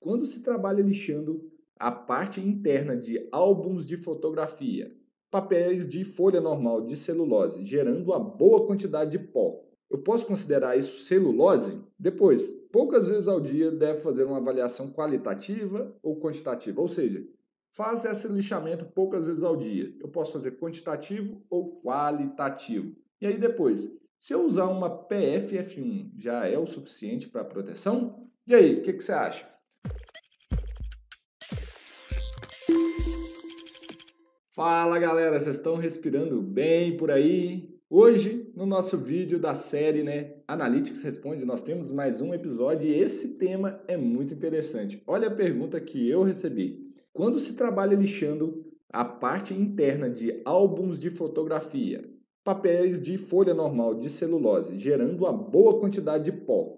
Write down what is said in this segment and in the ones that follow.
Quando se trabalha lixando a parte interna de álbuns de fotografia, papéis de folha normal de celulose, gerando uma boa quantidade de pó, eu posso considerar isso celulose? Depois, poucas vezes ao dia deve fazer uma avaliação qualitativa ou quantitativa, ou seja, faça esse lixamento poucas vezes ao dia. Eu posso fazer quantitativo ou qualitativo. E aí depois, se eu usar uma PFF1 já é o suficiente para proteção? E aí, o que, que você acha? Fala galera, vocês estão respirando bem por aí? Hoje, no nosso vídeo da série né, Analytics Responde, nós temos mais um episódio e esse tema é muito interessante. Olha a pergunta que eu recebi. Quando se trabalha lixando a parte interna de álbuns de fotografia, papéis de folha normal de celulose, gerando uma boa quantidade de pó,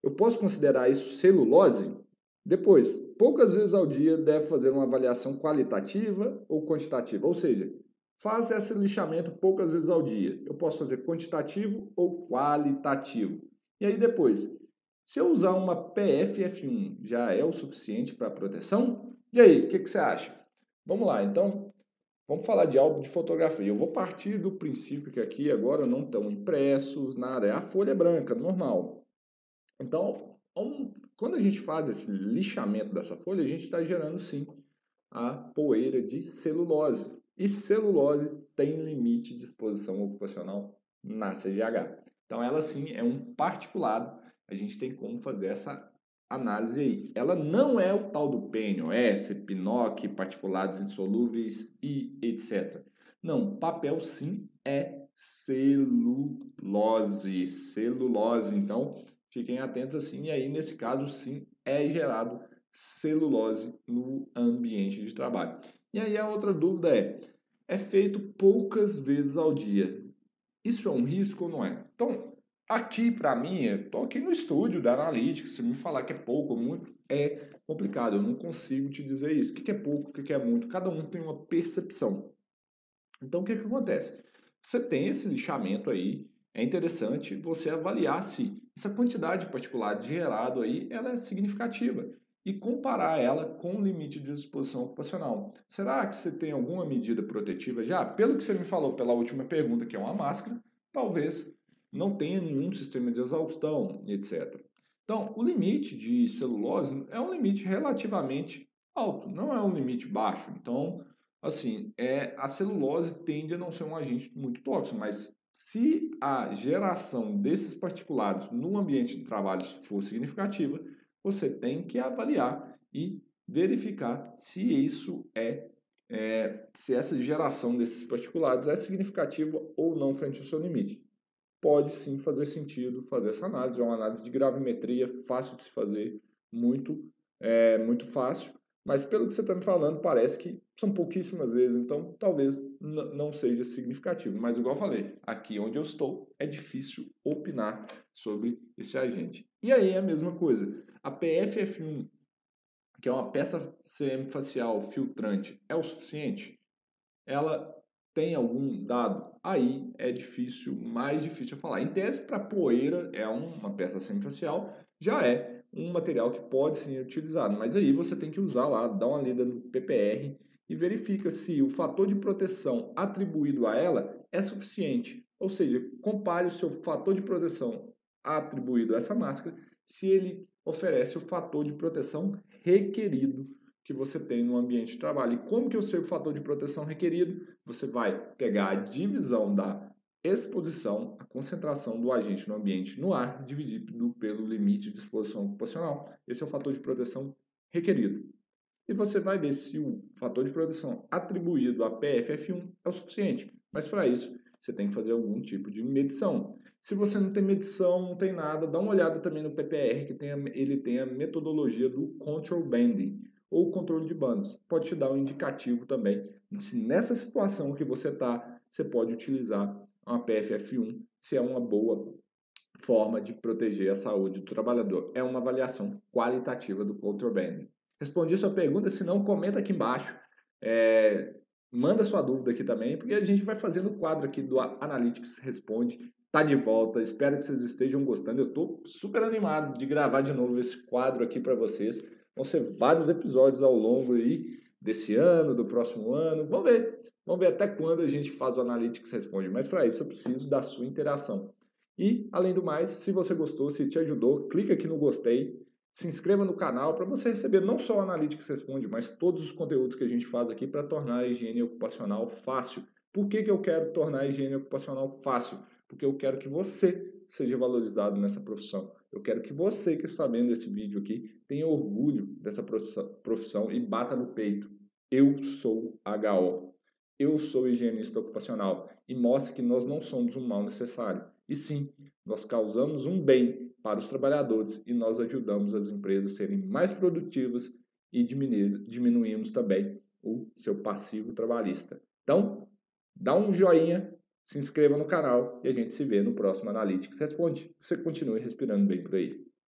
eu posso considerar isso celulose? Depois, poucas vezes ao dia deve fazer uma avaliação qualitativa ou quantitativa, ou seja, Faça esse lixamento poucas vezes ao dia. Eu posso fazer quantitativo ou qualitativo. E aí depois, se eu usar uma PFF1 já é o suficiente para proteção? E aí, o que, que, você acha? Vamos lá, então, vamos falar de álbum de fotografia. Eu vou partir do princípio que aqui agora não estão impressos, nada, é a folha branca, normal. Então, quando a gente faz esse lixamento dessa folha, a gente está gerando sim a poeira de celulose. E celulose tem limite de exposição ocupacional na CGH. Então, ela sim é um particulado. A gente tem como fazer essa análise aí. Ela não é o tal do PNOS, PINOC, particulados insolúveis e etc. Não, papel sim é celulose. Celulose. Então, fiquem atentos assim. E aí, nesse caso, sim, é gerado celulose no ambiente de trabalho. E aí a outra dúvida é: é feito poucas vezes ao dia. Isso é um risco ou não é? Então, aqui para mim, estou aqui no estúdio da Analytics, se me falar que é pouco ou muito, é complicado, eu não consigo te dizer isso. O que é pouco, o que é muito? Cada um tem uma percepção. Então, o que, que acontece? Você tem esse lixamento aí, é interessante você avaliar se essa quantidade particular gerado aí ela é significativa e comparar ela com o limite de exposição ocupacional. Será que você tem alguma medida protetiva já? Pelo que você me falou pela última pergunta, que é uma máscara, talvez não tenha nenhum sistema de exaustão, etc. Então, o limite de celulose é um limite relativamente alto, não é um limite baixo. Então, assim, é, a celulose tende a não ser um agente muito tóxico, mas se a geração desses particulados no ambiente de trabalho for significativa, você tem que avaliar e verificar se isso é, é, se essa geração desses particulados é significativa ou não frente ao seu limite. Pode sim fazer sentido fazer essa análise, é uma análise de gravimetria fácil de se fazer, muito, é, muito fácil, mas pelo que você está me falando, parece que são pouquíssimas vezes, então talvez não seja significativo. Mas, igual eu falei, aqui onde eu estou é difícil opinar sobre esse agente. E aí é a mesma coisa. A PFF1, que é uma peça CM facial filtrante, é o suficiente? Ela tem algum dado? Aí é difícil, mais difícil falar. Em tese, para poeira, é uma peça semifacial, já é um material que pode ser utilizado, mas aí você tem que usar lá, dar uma lida no PPR e verifica se o fator de proteção atribuído a ela é suficiente. Ou seja, compare o seu fator de proteção atribuído a essa máscara se ele oferece o fator de proteção requerido que você tem no ambiente de trabalho. E como que eu sei o fator de proteção requerido? Você vai pegar a divisão da exposição, a concentração do agente no ambiente no ar, dividido pelo limite de exposição ocupacional. Esse é o fator de proteção requerido. E você vai ver se o fator de proteção atribuído a PFF1 é o suficiente. Mas para isso, você tem que fazer algum tipo de medição. Se você não tem medição, não tem nada, dá uma olhada também no PPR, que tem a, ele tem a metodologia do control banding, ou controle de bandas. Pode te dar um indicativo também. Se nessa situação que você está, você pode utilizar uma PFF1, se é uma boa forma de proteger a saúde do trabalhador. É uma avaliação qualitativa do control banding. Respondi sua pergunta, se não, comenta aqui embaixo. É, manda sua dúvida aqui também, porque a gente vai fazendo o quadro aqui do Analytics Responde. Tá de volta, espero que vocês estejam gostando. Eu tô super animado de gravar de novo esse quadro aqui para vocês, Vão ser vários episódios ao longo aí desse ano, do próximo ano. Vamos ver. Vamos ver até quando a gente faz o Analytics Responde. Mas para isso eu preciso da sua interação. E, além do mais, se você gostou, se te ajudou, clica aqui no gostei, se inscreva no canal para você receber não só o Analytics Responde, mas todos os conteúdos que a gente faz aqui para tornar a higiene ocupacional fácil. Por que, que eu quero tornar a higiene ocupacional fácil? Porque eu quero que você seja valorizado nessa profissão. Eu quero que você que está vendo esse vídeo aqui tenha orgulho dessa profissão e bata no peito. Eu sou HO. Eu sou higienista ocupacional e mostre que nós não somos um mal necessário. E sim, nós causamos um bem para os trabalhadores e nós ajudamos as empresas a serem mais produtivas e diminuímos também o seu passivo trabalhista. Então, dá um joinha, se inscreva no canal e a gente se vê no próximo Analytics Responde. Você continue respirando bem por aí.